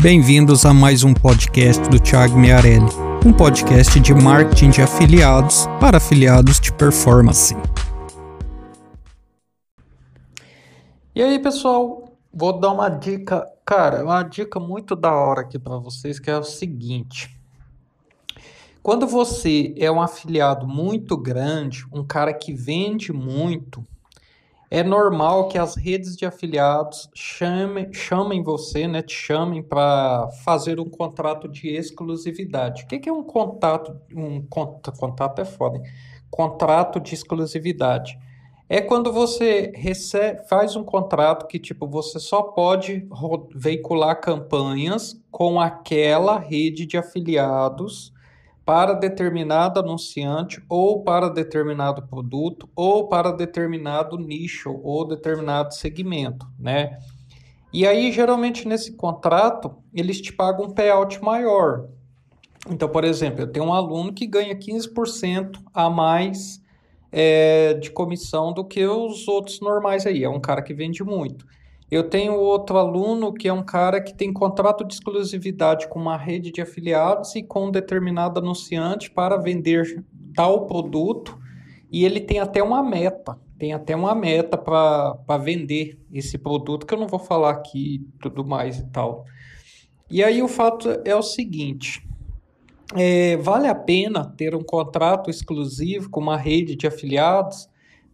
Bem-vindos a mais um podcast do Thiago Miarelli, um podcast de marketing de afiliados para afiliados de performance. E aí, pessoal, vou dar uma dica, cara, uma dica muito da hora aqui para vocês, que é o seguinte: quando você é um afiliado muito grande, um cara que vende muito, é normal que as redes de afiliados chamem, chamem você, né, te chamem para fazer um contrato de exclusividade. O que, que é um contato? Um contato é foda, hein? Contrato de exclusividade. É quando você recebe, faz um contrato que tipo você só pode veicular campanhas com aquela rede de afiliados para determinado anunciante ou para determinado produto ou para determinado nicho ou determinado segmento, né? E aí, geralmente, nesse contrato, eles te pagam um payout maior. Então, por exemplo, eu tenho um aluno que ganha 15% a mais é, de comissão do que os outros normais aí. É um cara que vende muito. Eu tenho outro aluno que é um cara que tem contrato de exclusividade com uma rede de afiliados e com um determinado anunciante para vender tal produto e ele tem até uma meta, tem até uma meta para vender esse produto que eu não vou falar aqui tudo mais e tal. E aí o fato é o seguinte, é, vale a pena ter um contrato exclusivo com uma rede de afiliados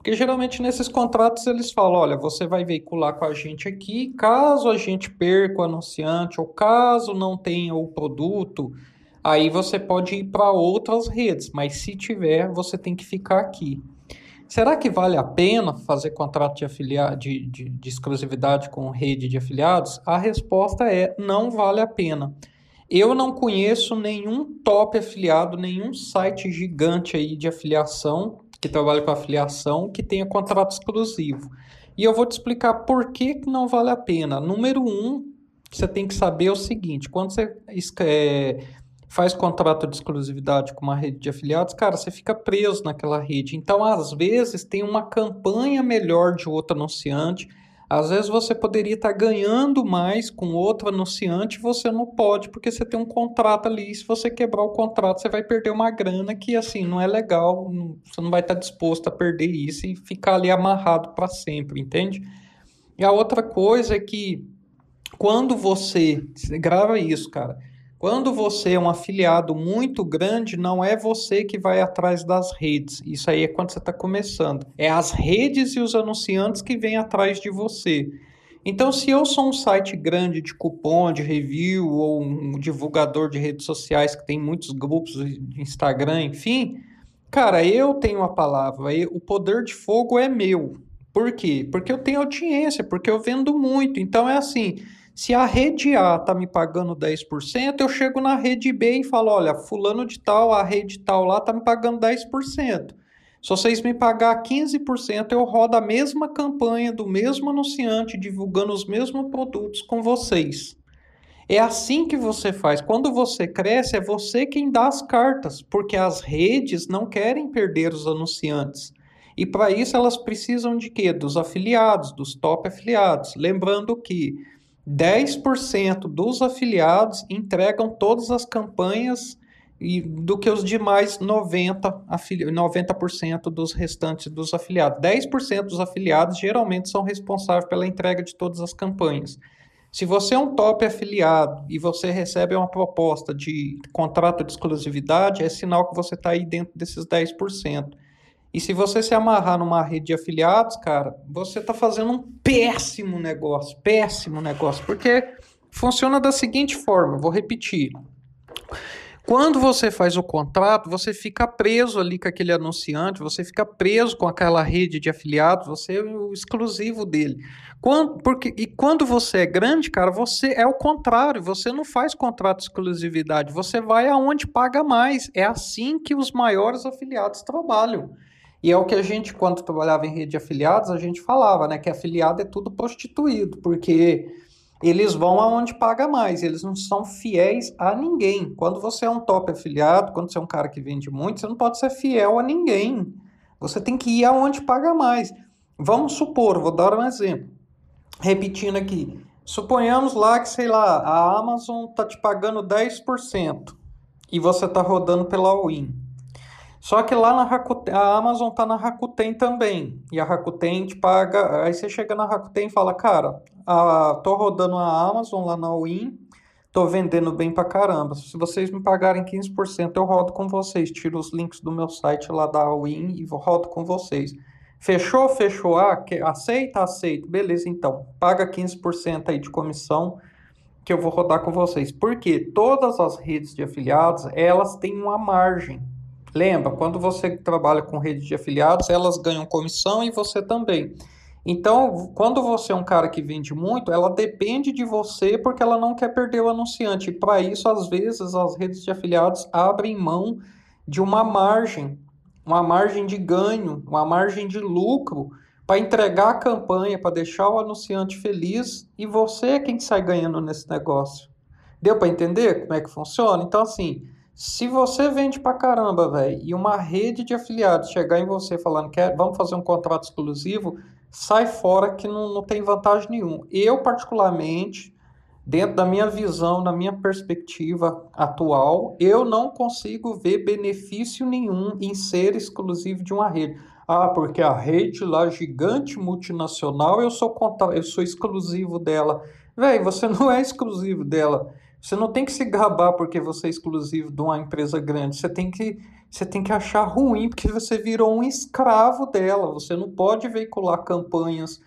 porque geralmente nesses contratos eles falam: olha, você vai veicular com a gente aqui, caso a gente perca o anunciante ou caso não tenha o produto, aí você pode ir para outras redes, mas se tiver, você tem que ficar aqui. Será que vale a pena fazer contrato de, de, de, de exclusividade com rede de afiliados? A resposta é: não vale a pena. Eu não conheço nenhum top afiliado, nenhum site gigante aí de afiliação que trabalha com afiliação que tenha contrato exclusivo. E eu vou te explicar por que não vale a pena. Número um, você tem que saber o seguinte: quando você é, faz contrato de exclusividade com uma rede de afiliados, cara, você fica preso naquela rede. Então, às vezes, tem uma campanha melhor de outro anunciante às vezes você poderia estar ganhando mais com outro anunciante, você não pode porque você tem um contrato ali. Se você quebrar o contrato, você vai perder uma grana que assim não é legal. Você não vai estar disposto a perder isso e ficar ali amarrado para sempre, entende? E a outra coisa é que quando você grava isso, cara quando você é um afiliado muito grande, não é você que vai atrás das redes. Isso aí é quando você está começando. É as redes e os anunciantes que vêm atrás de você. Então, se eu sou um site grande de cupom, de review, ou um divulgador de redes sociais que tem muitos grupos de Instagram, enfim, cara, eu tenho a palavra, o poder de fogo é meu. Por quê? Porque eu tenho audiência, porque eu vendo muito. Então é assim, se a rede A está me pagando 10%, eu chego na rede B e falo: olha, fulano de tal, a rede tal lá está me pagando 10%. Se vocês me pagar 15%, eu rodo a mesma campanha do mesmo anunciante, divulgando os mesmos produtos com vocês. É assim que você faz. Quando você cresce, é você quem dá as cartas, porque as redes não querem perder os anunciantes. E para isso elas precisam de quê? Dos afiliados, dos top afiliados. Lembrando que 10% dos afiliados entregam todas as campanhas e do que os demais 90%, afili 90 dos restantes dos afiliados. 10% dos afiliados geralmente são responsáveis pela entrega de todas as campanhas. Se você é um top afiliado e você recebe uma proposta de contrato de exclusividade, é sinal que você está aí dentro desses 10%. E se você se amarrar numa rede de afiliados, cara, você está fazendo um péssimo negócio, péssimo negócio, porque funciona da seguinte forma, vou repetir. Quando você faz o contrato, você fica preso ali com aquele anunciante, você fica preso com aquela rede de afiliados, você é o exclusivo dele. Quando, porque, e quando você é grande, cara, você é o contrário, você não faz contrato de exclusividade, você vai aonde paga mais. É assim que os maiores afiliados trabalham. E é o que a gente, quando trabalhava em rede de afiliados, a gente falava, né? Que afiliado é tudo prostituído, porque eles vão aonde paga mais, eles não são fiéis a ninguém. Quando você é um top afiliado, quando você é um cara que vende muito, você não pode ser fiel a ninguém. Você tem que ir aonde paga mais. Vamos supor, vou dar um exemplo. Repetindo aqui, Suponhamos lá que, sei lá, a Amazon tá te pagando 10% e você tá rodando pela Win. Só que lá na Rakuten, a Amazon tá na Rakuten também. E a Rakuten te paga. Aí você chega na Rakuten e fala, cara, a, tô rodando a Amazon lá na Win, tô vendendo bem pra caramba. Se vocês me pagarem 15%, eu rodo com vocês. Tiro os links do meu site lá da Win e rodo com vocês. Fechou? Fechou. Ah, aceita? Aceito. Beleza, então. Paga 15% aí de comissão que eu vou rodar com vocês. Porque todas as redes de afiliados, elas têm uma margem. Lembra, quando você trabalha com rede de afiliados, elas ganham comissão e você também. Então, quando você é um cara que vende muito, ela depende de você porque ela não quer perder o anunciante. Para isso, às vezes, as redes de afiliados abrem mão de uma margem, uma margem de ganho, uma margem de lucro para entregar a campanha, para deixar o anunciante feliz e você é quem sai ganhando nesse negócio. Deu para entender como é que funciona? Então, assim, se você vende pra caramba, velho, e uma rede de afiliados chegar em você falando que é, vamos fazer um contrato exclusivo, sai fora que não, não tem vantagem nenhuma. Eu, particularmente, dentro da minha visão, da minha perspectiva atual, eu não consigo ver benefício nenhum em ser exclusivo de uma rede. Ah, porque a rede lá gigante multinacional, eu sou eu sou exclusivo dela. Velho, você não é exclusivo dela. Você não tem que se gabar porque você é exclusivo de uma empresa grande. Você tem que, você tem que achar ruim porque você virou um escravo dela. Você não pode veicular campanhas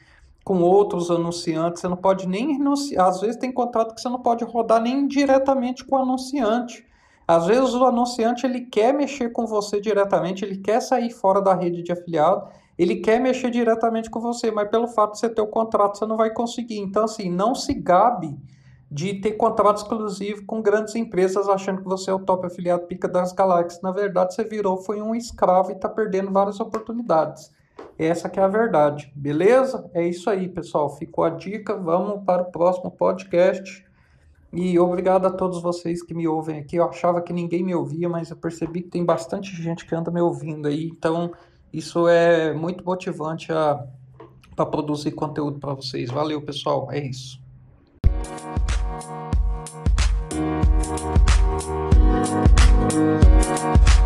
com outros anunciantes. Você não pode nem anunciar. Às vezes tem contrato que você não pode rodar nem diretamente com o anunciante. Às vezes o anunciante ele quer mexer com você diretamente, ele quer sair fora da rede de afiliado, ele quer mexer diretamente com você, mas pelo fato de você ter o contrato, você não vai conseguir. Então, assim, não se gabe de ter contrato exclusivo com grandes empresas achando que você é o top afiliado pica das galáxias. Na verdade, você virou, foi um escravo e está perdendo várias oportunidades. Essa que é a verdade, beleza? É isso aí, pessoal. Ficou a dica. Vamos para o próximo podcast. E obrigado a todos vocês que me ouvem aqui. Eu achava que ninguém me ouvia, mas eu percebi que tem bastante gente que anda me ouvindo aí. Então, isso é muito motivante para produzir conteúdo para vocês. Valeu, pessoal. É isso. Thank you.